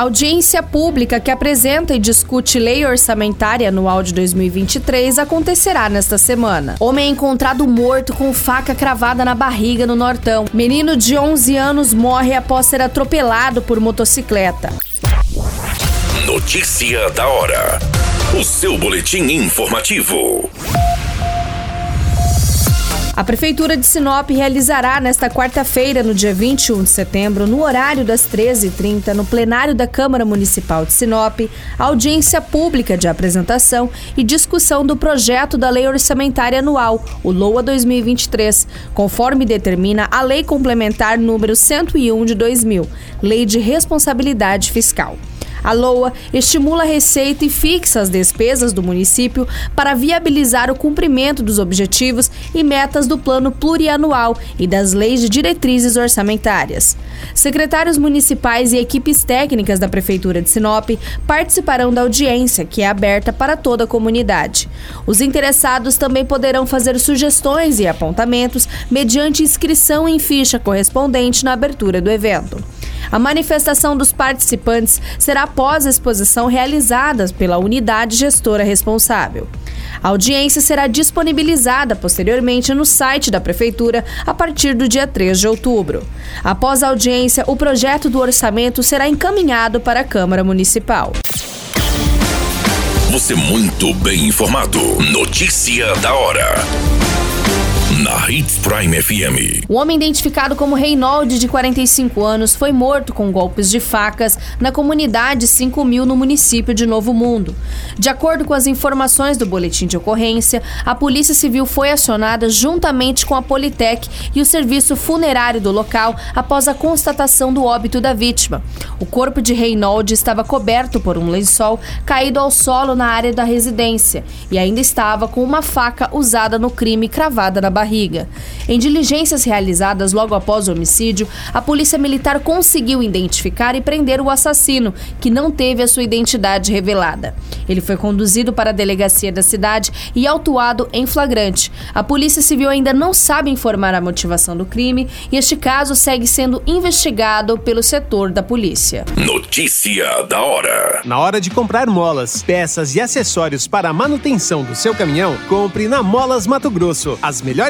Audiência pública que apresenta e discute lei orçamentária anual de 2023 acontecerá nesta semana. Homem é encontrado morto com faca cravada na barriga no Nortão. Menino de 11 anos morre após ser atropelado por motocicleta. Notícia da hora. O seu boletim informativo. A Prefeitura de Sinop realizará nesta quarta-feira, no dia 21 de setembro, no horário das 13h30, no plenário da Câmara Municipal de Sinop, audiência pública de apresentação e discussão do projeto da Lei Orçamentária Anual, o LOA 2023, conforme determina a Lei Complementar número 101 de 2000, Lei de Responsabilidade Fiscal. A LOA estimula a receita e fixa as despesas do município para viabilizar o cumprimento dos objetivos e metas do plano plurianual e das leis de diretrizes orçamentárias. Secretários municipais e equipes técnicas da Prefeitura de Sinop participarão da audiência, que é aberta para toda a comunidade. Os interessados também poderão fazer sugestões e apontamentos mediante inscrição em ficha correspondente na abertura do evento. A manifestação dos participantes será após a exposição realizada pela unidade gestora responsável. A audiência será disponibilizada posteriormente no site da Prefeitura a partir do dia 3 de outubro. Após a audiência, o projeto do orçamento será encaminhado para a Câmara Municipal. Você muito bem informado. Notícia da hora na Hits Prime FM. O homem identificado como Reinaldo, de 45 anos, foi morto com golpes de facas na comunidade 5 mil no município de Novo Mundo. De acordo com as informações do boletim de ocorrência, a Polícia Civil foi acionada juntamente com a Politec e o serviço funerário do local após a constatação do óbito da vítima. O corpo de Reinaldo estava coberto por um lençol caído ao solo na área da residência e ainda estava com uma faca usada no crime cravada na barriga barriga. Em diligências realizadas logo após o homicídio, a Polícia Militar conseguiu identificar e prender o assassino, que não teve a sua identidade revelada. Ele foi conduzido para a delegacia da cidade e autuado em flagrante. A Polícia Civil ainda não sabe informar a motivação do crime e este caso segue sendo investigado pelo setor da polícia. Notícia da hora. Na hora de comprar molas, peças e acessórios para a manutenção do seu caminhão, compre na Molas Mato Grosso. As melhores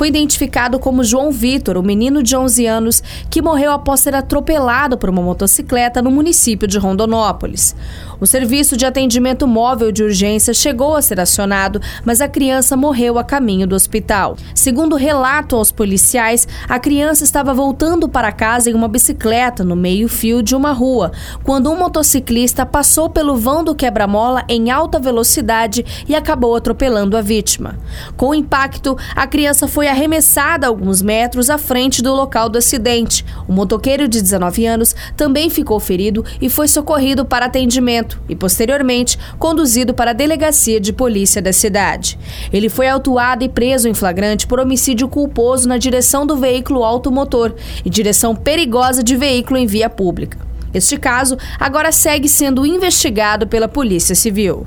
foi identificado como João Vitor, o menino de 11 anos que morreu após ser atropelado por uma motocicleta no município de Rondonópolis. O serviço de atendimento móvel de urgência chegou a ser acionado, mas a criança morreu a caminho do hospital. Segundo relato aos policiais, a criança estava voltando para casa em uma bicicleta no meio-fio de uma rua, quando um motociclista passou pelo vão do quebra-mola em alta velocidade e acabou atropelando a vítima. Com o impacto, a criança foi arremessada alguns metros à frente do local do acidente. O motoqueiro de 19 anos também ficou ferido e foi socorrido para atendimento e, posteriormente, conduzido para a delegacia de polícia da cidade. Ele foi autuado e preso em flagrante por homicídio culposo na direção do veículo automotor e direção perigosa de veículo em via pública. Este caso agora segue sendo investigado pela Polícia Civil.